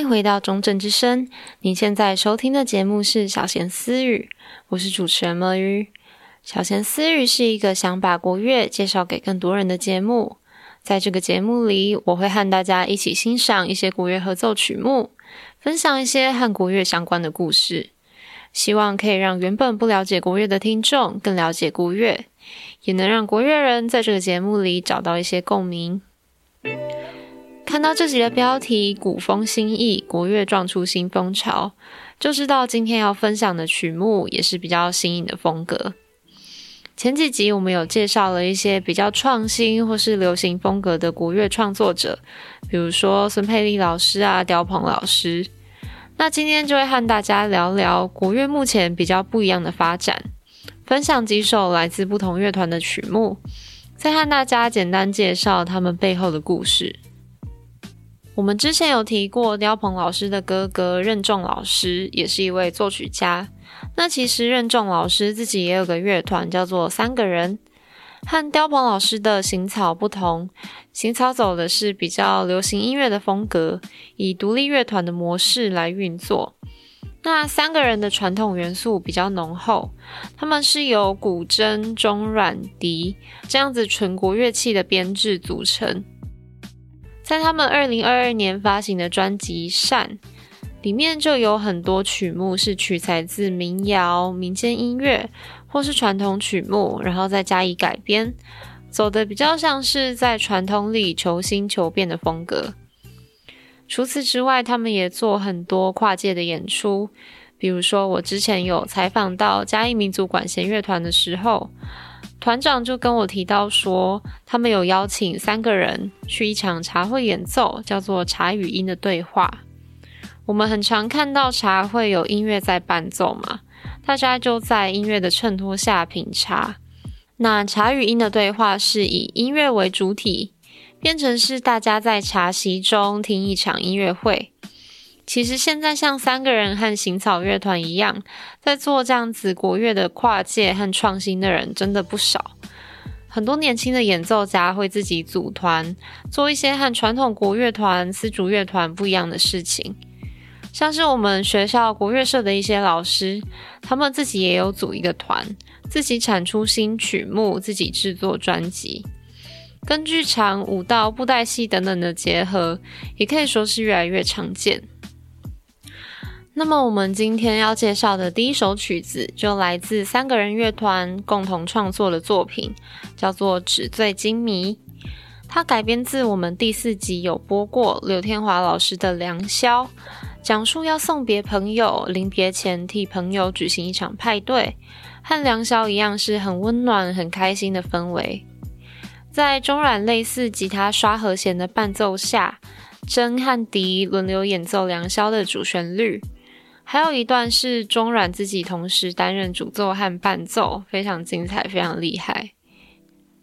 迎回到中正之声。您现在收听的节目是小闲私语，我是主持人墨鱼。小闲私语是一个想把国乐介绍给更多人的节目。在这个节目里，我会和大家一起欣赏一些国乐合奏曲目，分享一些和国乐相关的故事，希望可以让原本不了解国乐的听众更了解国乐，也能让国乐人在这个节目里找到一些共鸣。看到这集的标题“古风新意，国乐撞出新风潮”，就知道今天要分享的曲目也是比较新颖的风格。前几集我们有介绍了一些比较创新或是流行风格的国乐创作者，比如说孙佩丽老师啊、刁鹏老师。那今天就会和大家聊聊国乐目前比较不一样的发展，分享几首来自不同乐团的曲目，再和大家简单介绍他们背后的故事。我们之前有提过，刁鹏老师的哥哥任重老师也是一位作曲家。那其实任重老师自己也有个乐团，叫做三个人。和刁鹏老师的行草不同，行草走的是比较流行音乐的风格，以独立乐团的模式来运作。那三个人的传统元素比较浓厚，他们是由古筝、中阮、笛这样子纯国乐器的编制组成。在他们二零二二年发行的专辑《善》里面，就有很多曲目是取材自民谣、民间音乐或是传统曲目，然后再加以改编，走的比较像是在传统里求新求变的风格。除此之外，他们也做很多跨界的演出，比如说我之前有采访到嘉义民族管弦乐团的时候。团长就跟我提到说，他们有邀请三个人去一场茶会演奏，叫做“茶语音”的对话。我们很常看到茶会有音乐在伴奏嘛，大家就在音乐的衬托下品茶。那“茶语音”的对话是以音乐为主体，变成是大家在茶席中听一场音乐会。其实现在像三个人和行草乐团一样，在做这样子国乐的跨界和创新的人真的不少。很多年轻的演奏家会自己组团，做一些和传统国乐团、丝竹乐团不一样的事情。像是我们学校国乐社的一些老师，他们自己也有组一个团，自己产出新曲目，自己制作专辑，跟剧场、舞蹈、布袋戏等等的结合，也可以说是越来越常见。那么我们今天要介绍的第一首曲子，就来自三个人乐团共同创作的作品，叫做《纸醉金迷》。它改编自我们第四集有播过柳天华老师的《良宵》，讲述要送别朋友，临别前替朋友举行一场派对，和良宵一样是很温暖、很开心的氛围。在中软类似吉他刷和弦的伴奏下，筝和笛轮流演奏良宵的主旋律。还有一段是中阮自己同时担任主奏和伴奏，非常精彩，非常厉害。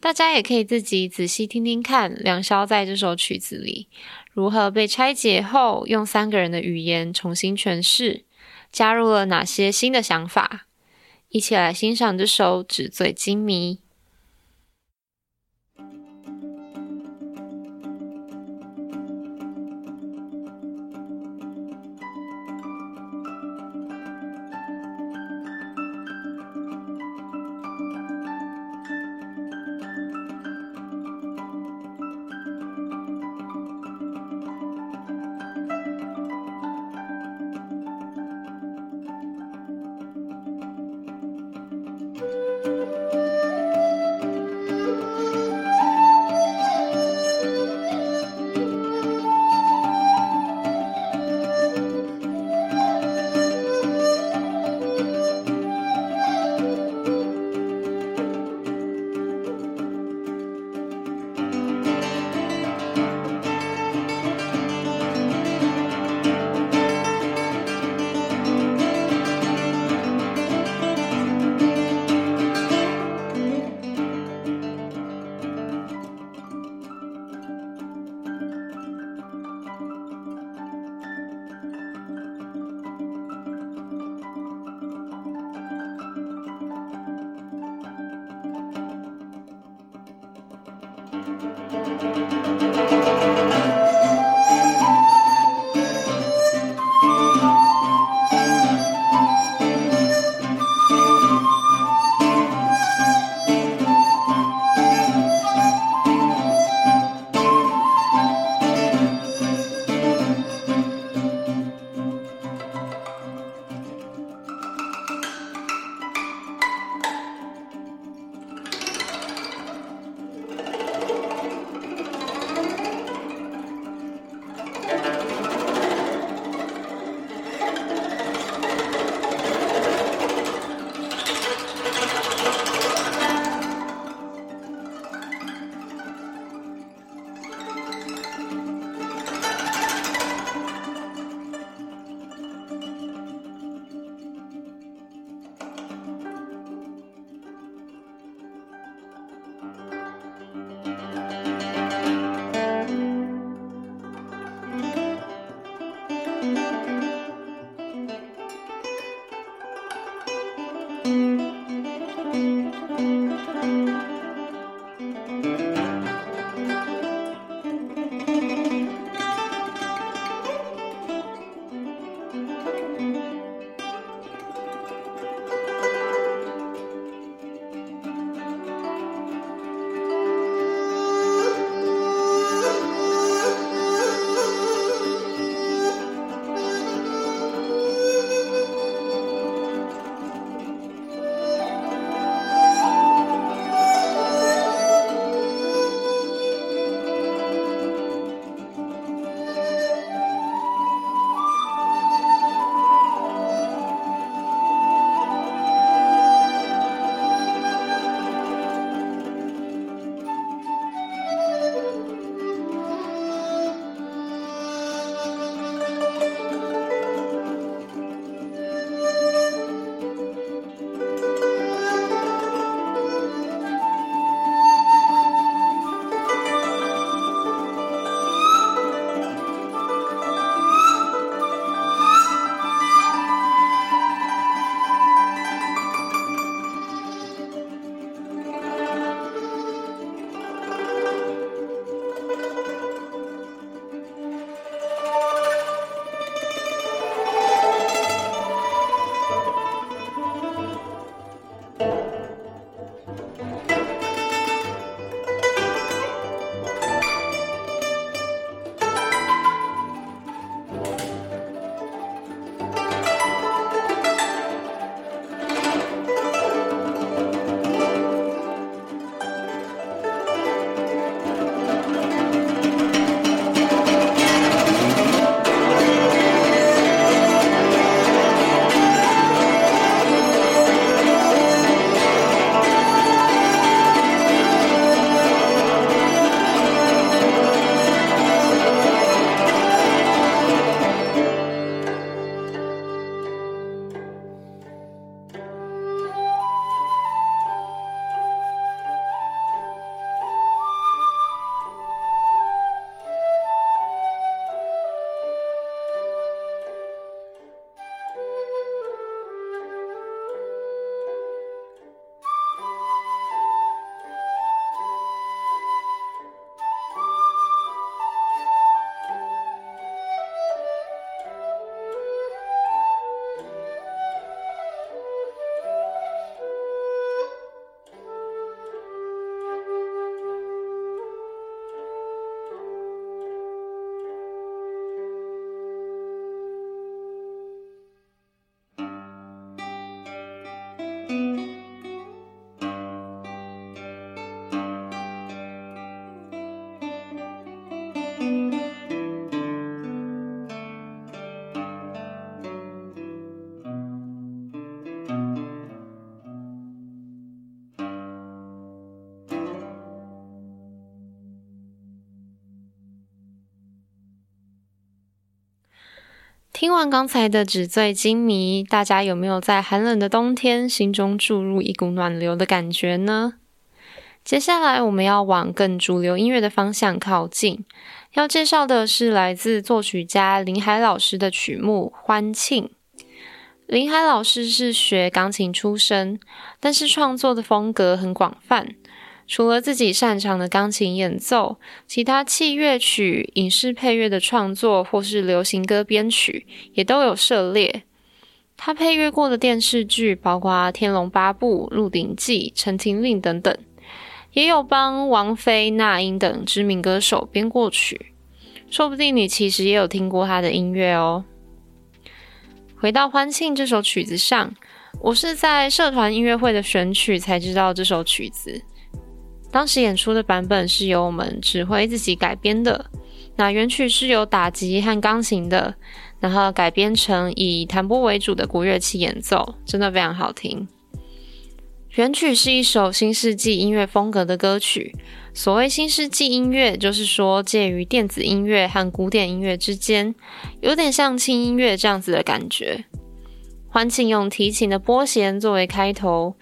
大家也可以自己仔细听听看，良宵在这首曲子里如何被拆解后，用三个人的语言重新诠释，加入了哪些新的想法。一起来欣赏这首《纸醉金迷》。听完刚才的纸醉金迷，大家有没有在寒冷的冬天心中注入一股暖流的感觉呢？接下来我们要往更主流音乐的方向靠近，要介绍的是来自作曲家林海老师的曲目《欢庆》。林海老师是学钢琴出身，但是创作的风格很广泛。除了自己擅长的钢琴演奏，其他器乐曲、影视配乐的创作或是流行歌编曲也都有涉猎。他配乐过的电视剧包括《天龙八部》《鹿鼎记》《陈情令》等等，也有帮王菲、那英等知名歌手编过曲。说不定你其实也有听过他的音乐哦。回到《欢庆》这首曲子上，我是在社团音乐会的选曲才知道这首曲子。当时演出的版本是由我们指挥自己改编的，那原曲是有打击和钢琴的，然后改编成以弹拨为主的国乐器演奏，真的非常好听。原曲是一首新世纪音乐风格的歌曲，所谓新世纪音乐，就是说介于电子音乐和古典音乐之间，有点像轻音乐这样子的感觉。欢庆用提琴的拨弦作为开头。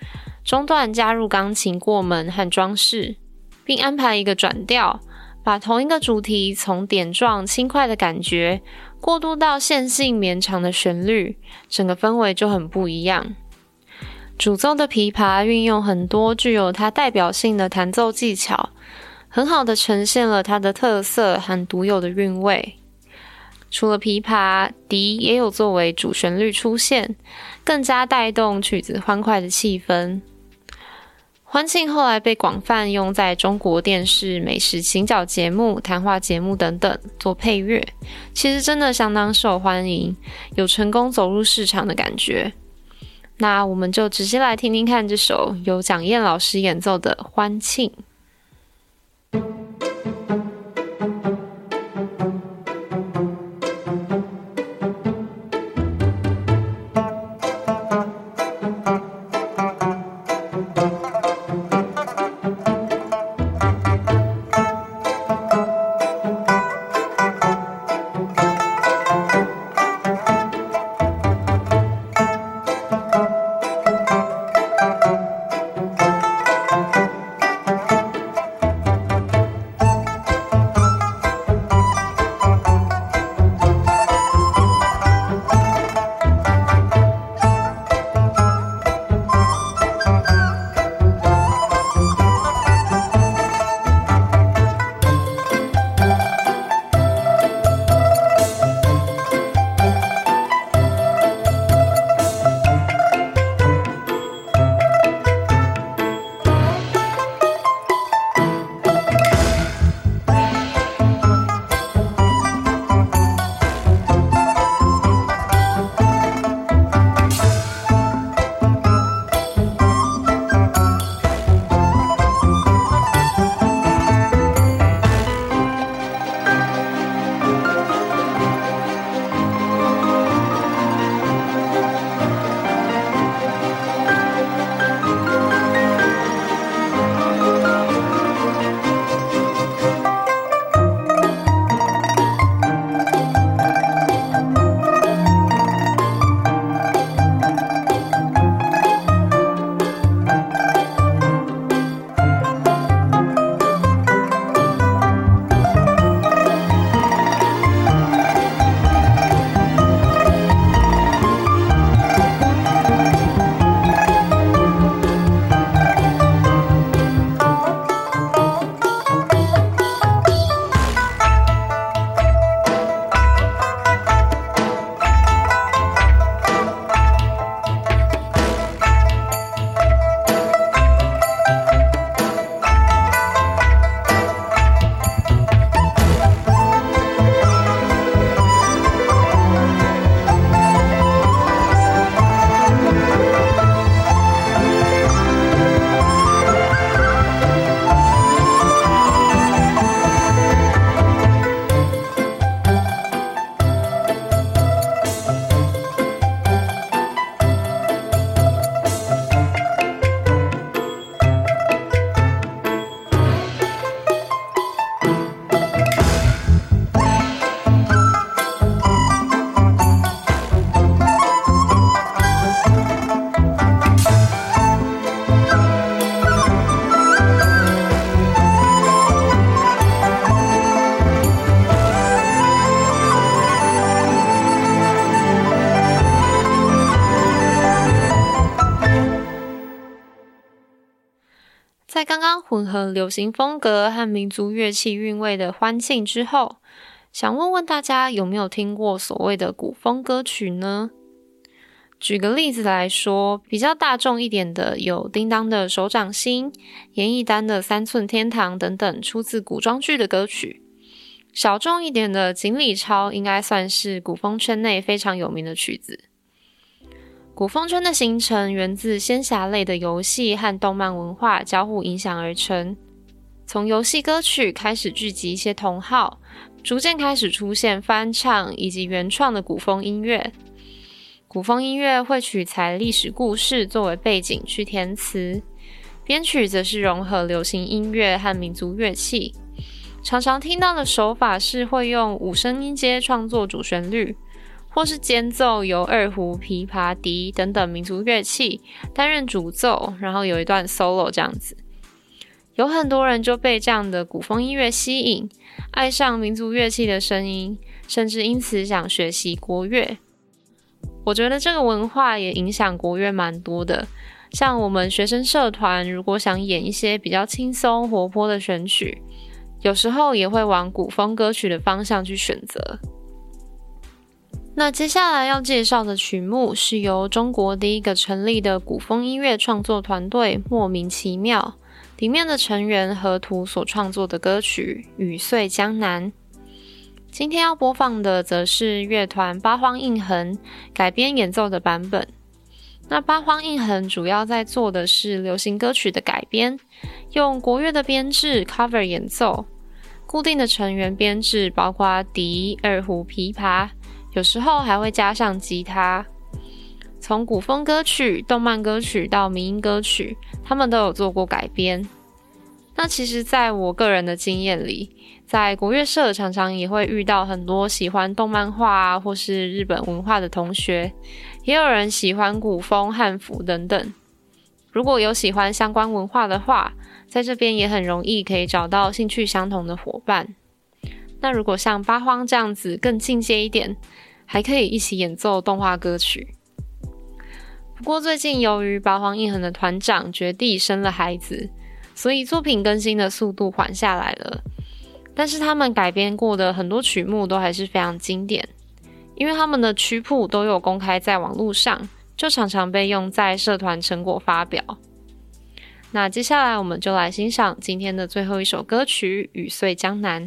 中段加入钢琴过门和装饰，并安排一个转调，把同一个主题从点状轻快的感觉过渡到线性绵长的旋律，整个氛围就很不一样。主奏的琵琶运用很多具有它代表性的弹奏技巧，很好的呈现了它的特色和独有的韵味。除了琵琶，笛也有作为主旋律出现，更加带动曲子欢快的气氛。欢庆后来被广泛用在中国电视、美食行脚节目、谈话节目等等做配乐，其实真的相当受欢迎，有成功走入市场的感觉。那我们就直接来听听看这首由蒋燕老师演奏的《欢庆》。在刚刚混合流行风格和民族乐器韵味的欢庆之后，想问问大家有没有听过所谓的古风歌曲呢？举个例子来说，比较大众一点的有叮当的《手掌心》、严艺丹的《三寸天堂》等等，出自古装剧的歌曲；小众一点的《锦鲤抄》应该算是古风圈内非常有名的曲子。古风圈的形成源自仙侠类的游戏和动漫文化交互影响而成。从游戏歌曲开始聚集一些同好，逐渐开始出现翻唱以及原创的古风音乐。古风音乐会取材历史故事作为背景去填词，编曲则是融合流行音乐和民族乐器。常常听到的手法是会用五声音阶创作主旋律。或是间奏由二胡、琵琶、笛等等民族乐器担任主奏，然后有一段 solo 这样子。有很多人就被这样的古风音乐吸引，爱上民族乐器的声音，甚至因此想学习国乐。我觉得这个文化也影响国乐蛮多的。像我们学生社团，如果想演一些比较轻松活泼的选曲，有时候也会往古风歌曲的方向去选择。那接下来要介绍的曲目是由中国第一个成立的古风音乐创作团队莫名其妙里面的成员河图所创作的歌曲《雨碎江南》。今天要播放的则是乐团八荒印痕改编演奏的版本。那八荒印痕主要在做的是流行歌曲的改编，用国乐的编制 cover 演奏，固定的成员编制包括笛、二胡、琵琶，有时候还会加上吉他。从古风歌曲、动漫歌曲到民音歌曲，他们都有做过改编。那其实，在我个人的经验里，在国乐社常常也会遇到很多喜欢动漫画啊，或是日本文化的同学。也有人喜欢古风、汉服等等。如果有喜欢相关文化的话，在这边也很容易可以找到兴趣相同的伙伴。那如果像八荒这样子更进阶一点，还可以一起演奏动画歌曲。不过最近由于八荒印痕的团长绝地生了孩子，所以作品更新的速度缓下来了。但是他们改编过的很多曲目都还是非常经典。因为他们的曲谱都有公开在网络上，就常常被用在社团成果发表。那接下来我们就来欣赏今天的最后一首歌曲《雨碎江南》。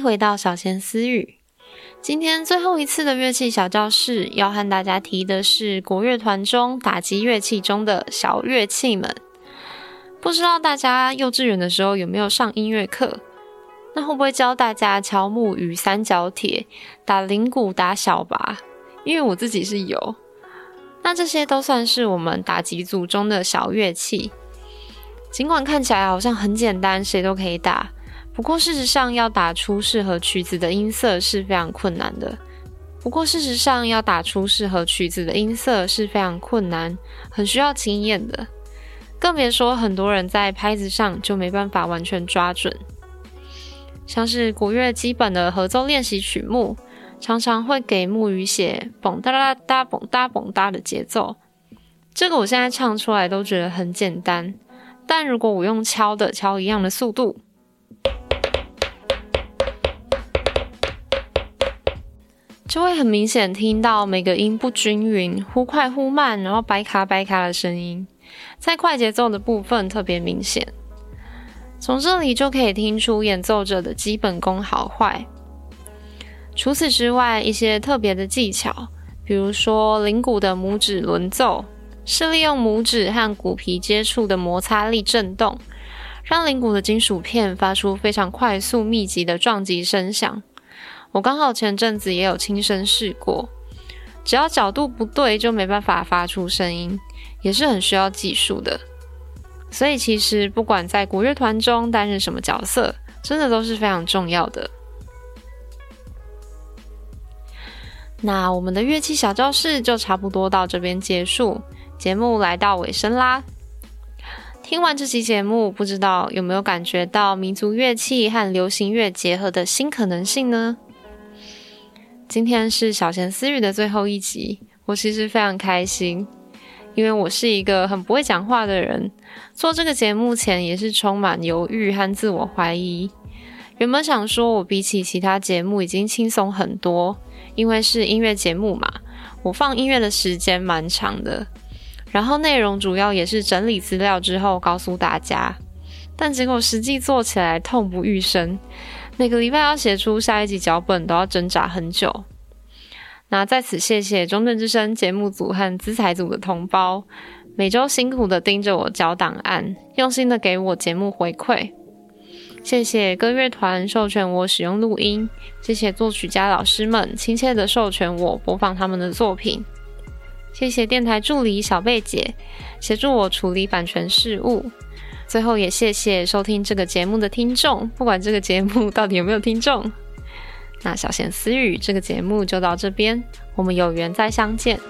回到小贤私语。今天最后一次的乐器小教室，要和大家提的是国乐团中打击乐器中的小乐器们。不知道大家幼稚园的时候有没有上音乐课？那会不会教大家敲木鱼、三角铁、打铃鼓、打小鈸？因为我自己是有。那这些都算是我们打击组中的小乐器。尽管看起来好像很简单，谁都可以打。不过事实上，要打出适合曲子的音色是非常困难的。不过事实上，要打出适合曲子的音色是非常困难，很需要经验的。更别说很多人在拍子上就没办法完全抓准。像是古乐基本的合奏练习曲目，常常会给木鱼写蹦哒啦哒蹦哒蹦哒的节奏。这个我现在唱出来都觉得很简单。但如果我用敲的敲一样的速度，就会很明显听到每个音不均匀、忽快忽慢，然后掰卡掰卡的声音，在快节奏的部分特别明显。从这里就可以听出演奏者的基本功好坏。除此之外，一些特别的技巧，比如说铃鼓的拇指轮奏。是利用拇指和鼓皮接触的摩擦力震动，让铃鼓的金属片发出非常快速密集的撞击声响。我刚好前阵子也有亲身试过，只要角度不对就没办法发出声音，也是很需要技术的。所以其实不管在国乐团中担任什么角色，真的都是非常重要的。那我们的乐器小教室就差不多到这边结束。节目来到尾声啦，听完这期节目，不知道有没有感觉到民族乐器和流行乐结合的新可能性呢？今天是小闲思语的最后一集，我其实非常开心，因为我是一个很不会讲话的人，做这个节目前也是充满犹豫和自我怀疑。原本想说我比起其他节目已经轻松很多，因为是音乐节目嘛，我放音乐的时间蛮长的。然后内容主要也是整理资料之后告诉大家，但结果实际做起来痛不欲生，每个礼拜要写出下一集脚本都要挣扎很久。那在此谢谢中正之声节目组和资材组的同胞，每周辛苦的盯着我交档案，用心的给我节目回馈。谢谢歌乐团授权我使用录音，谢谢作曲家老师们亲切的授权我播放他们的作品。谢谢电台助理小贝姐协助我处理版权事务，最后也谢谢收听这个节目的听众，不管这个节目到底有没有听众。那小贤私语这个节目就到这边，我们有缘再相见。